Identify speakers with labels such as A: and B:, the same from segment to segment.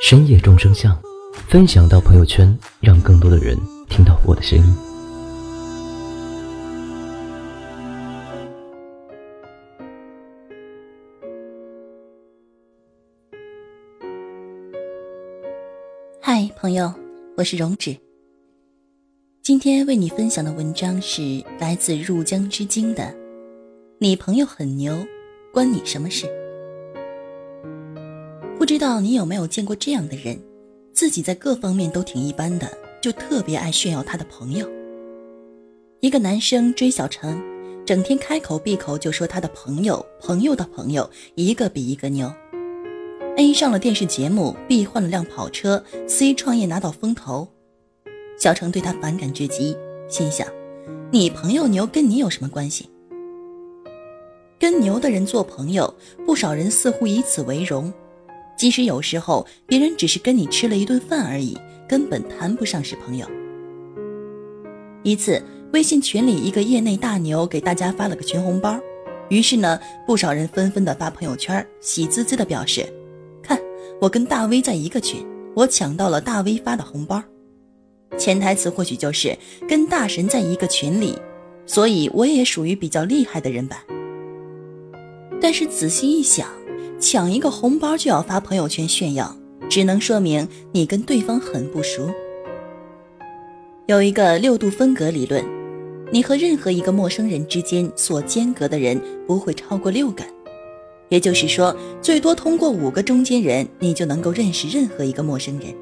A: 深夜众生相”，分享到朋友圈，让更多的人听到我的声音。
B: 嗨，朋友，我是荣止。今天为你分享的文章是来自入江之鲸的。你朋友很牛，关你什么事？不知道你有没有见过这样的人，自己在各方面都挺一般的，就特别爱炫耀他的朋友。一个男生追小成，整天开口闭口就说他的朋友、朋友的朋友一个比一个牛。A 上了电视节目，B 换了辆跑车，C 创业拿到风投。小成对他反感至极，心想：你朋友牛，跟你有什么关系？跟牛的人做朋友，不少人似乎以此为荣，即使有时候别人只是跟你吃了一顿饭而已，根本谈不上是朋友。一次，微信群里一个业内大牛给大家发了个群红包，于是呢，不少人纷纷的发朋友圈，喜滋滋的表示：“看，我跟大 V 在一个群，我抢到了大 V 发的红包。”潜台词或许就是跟大神在一个群里，所以我也属于比较厉害的人吧。但是仔细一想，抢一个红包就要发朋友圈炫耀，只能说明你跟对方很不熟。有一个六度分隔理论，你和任何一个陌生人之间所间隔的人不会超过六个，也就是说，最多通过五个中间人，你就能够认识任何一个陌生人，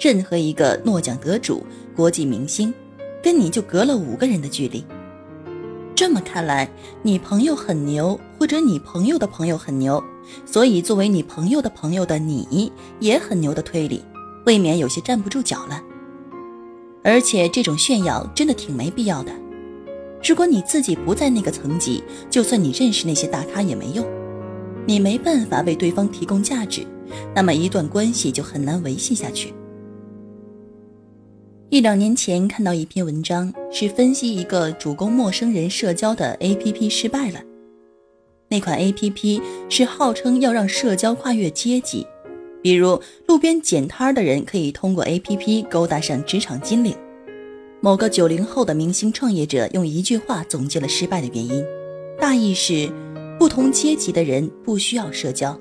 B: 任何一个诺奖得主、国际明星，跟你就隔了五个人的距离。这么看来，你朋友很牛，或者你朋友的朋友很牛，所以作为你朋友的朋友的你也很牛的推理，未免有些站不住脚了。而且这种炫耀真的挺没必要的。如果你自己不在那个层级，就算你认识那些大咖也没用，你没办法为对方提供价值，那么一段关系就很难维系下去。一两年前看到一篇文章，是分析一个主攻陌生人社交的 APP 失败了。那款 APP 是号称要让社交跨越阶级，比如路边捡摊的人可以通过 APP 勾搭上职场金领。某个九零后的明星创业者用一句话总结了失败的原因，大意是：不同阶级的人不需要社交。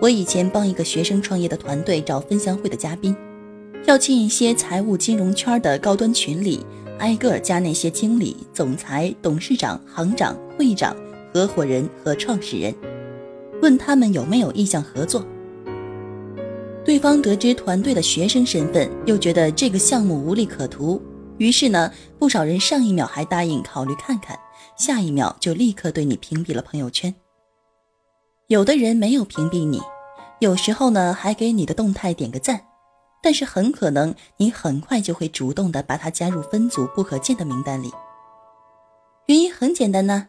B: 我以前帮一个学生创业的团队找分享会的嘉宾。要进一些财务金融圈的高端群里，挨个加那些经理、总裁、董事长、行长、会长、合伙人和创始人，问他们有没有意向合作。对方得知团队的学生身份，又觉得这个项目无利可图，于是呢，不少人上一秒还答应考虑看看，下一秒就立刻对你屏蔽了朋友圈。有的人没有屏蔽你，有时候呢还给你的动态点个赞。但是很可能你很快就会主动的把他加入分组不可见的名单里。原因很简单呢，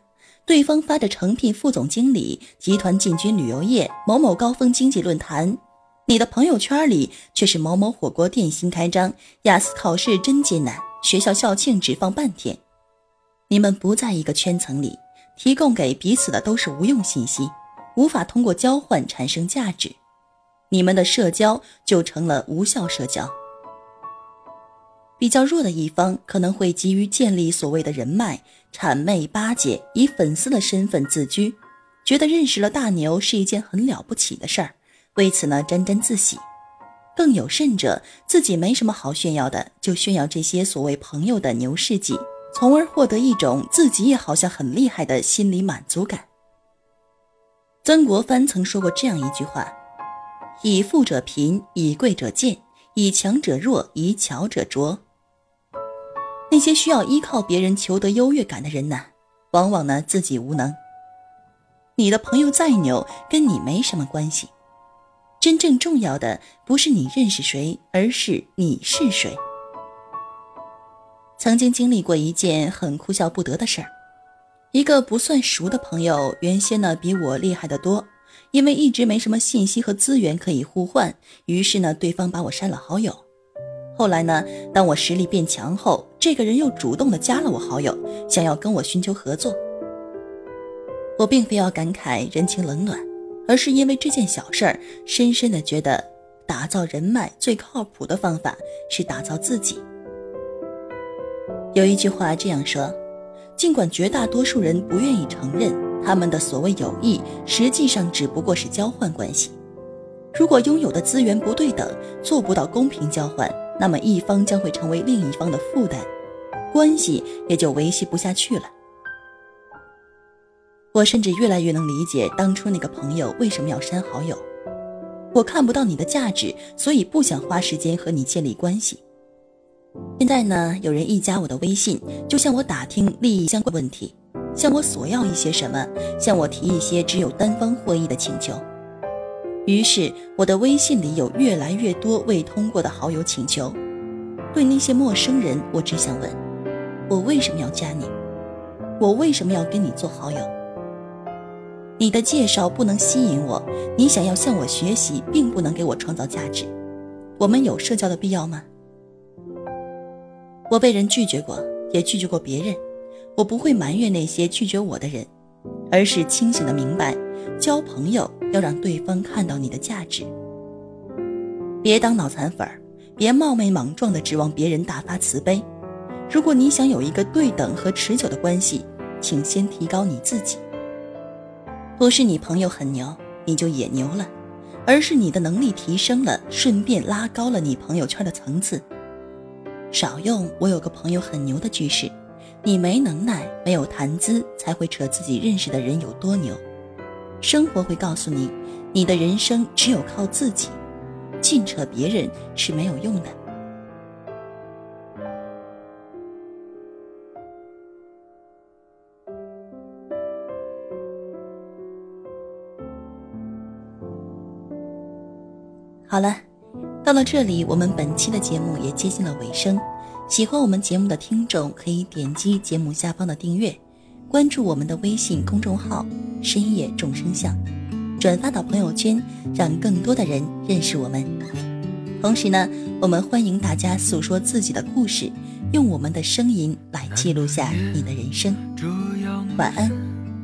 B: 对方发着诚聘副总经理、集团进军旅游业、某某高峰经济论坛，你的朋友圈里却是某某火锅店新开张、雅思考试真艰难、学校校庆只放半天。你们不在一个圈层里，提供给彼此的都是无用信息，无法通过交换产生价值。你们的社交就成了无效社交。比较弱的一方可能会急于建立所谓的人脉，谄媚巴结，以粉丝的身份自居，觉得认识了大牛是一件很了不起的事儿，为此呢沾沾自喜。更有甚者，自己没什么好炫耀的，就炫耀这些所谓朋友的牛事迹，从而获得一种自己也好像很厉害的心理满足感。曾国藩曾说过这样一句话。以富者贫，以贵者贱，以强者弱，以巧者拙。那些需要依靠别人求得优越感的人呢，往往呢自己无能。你的朋友再牛，跟你没什么关系。真正重要的不是你认识谁，而是你是谁。曾经经历过一件很哭笑不得的事儿，一个不算熟的朋友，原先呢比我厉害得多，因为一直没什么信息和资源可以互换，于是呢对方把我删了好友。后来呢，当我实力变强后，这个人又主动的加了我好友，想要跟我寻求合作。我并非要感慨人情冷暖。而是因为这件小事儿，深深的觉得，打造人脉最靠谱的方法是打造自己。有一句话这样说：尽管绝大多数人不愿意承认，他们的所谓友谊，实际上只不过是交换关系。如果拥有的资源不对等，做不到公平交换，那么一方将会成为另一方的负担，关系也就维系不下去了。我甚至越来越能理解当初那个朋友为什么要删好友。我看不到你的价值，所以不想花时间和你建立关系。现在呢，有人一加我的微信，就向我打听利益相关问题，向我索要一些什么，向我提一些只有单方获益的请求。于是，我的微信里有越来越多未通过的好友请求。对那些陌生人，我只想问：我为什么要加你？我为什么要跟你做好友？你的介绍不能吸引我，你想要向我学习，并不能给我创造价值。我们有社交的必要吗？我被人拒绝过，也拒绝过别人。我不会埋怨那些拒绝我的人，而是清醒的明白，交朋友要让对方看到你的价值。别当脑残粉儿，别冒昧莽撞的指望别人大发慈悲。如果你想有一个对等和持久的关系，请先提高你自己。不是你朋友很牛，你就也牛了，而是你的能力提升了，顺便拉高了你朋友圈的层次。少用我有个朋友很牛的句式，你没能耐，没有谈资，才会扯自己认识的人有多牛。生活会告诉你，你的人生只有靠自己，尽扯别人是没有用的。好了，到了这里，我们本期的节目也接近了尾声。喜欢我们节目的听众可以点击节目下方的订阅，关注我们的微信公众号“深夜众生相”，转发到朋友圈，让更多的人认识我们。同时呢，我们欢迎大家诉说自己的故事，用我们的声音来记录下你的人生。晚安，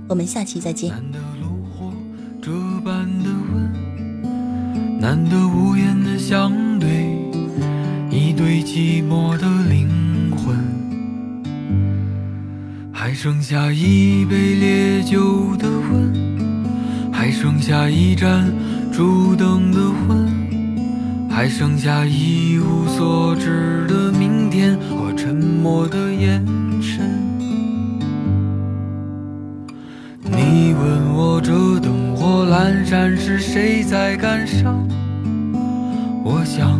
B: 我们下期再见。
C: 难得无言的相对，一对寂寞的剩下一杯烈酒的温，还剩下一盏烛灯的昏，还剩下一无所知的明天和沉默的眼神。你问我这灯火阑珊是谁在感伤？我想，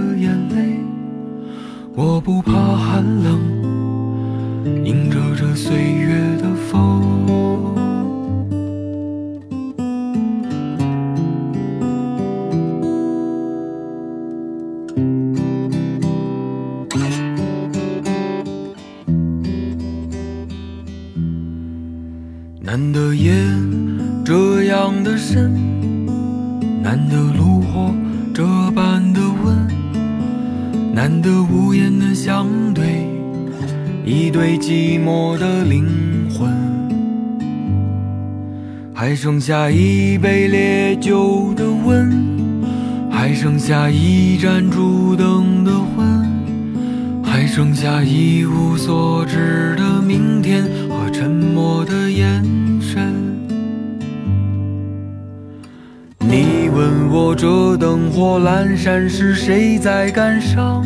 C: 我不怕寒冷，迎着这岁月的风。难得夜。这样的深，难得炉火这般，难得无言的相对，一对寂寞的灵魂，还剩下一杯烈酒的温，还剩下一盏烛灯的昏，还剩下一无所知的明天和沉默的眼神。你问我这灯火阑珊时，谁在感伤？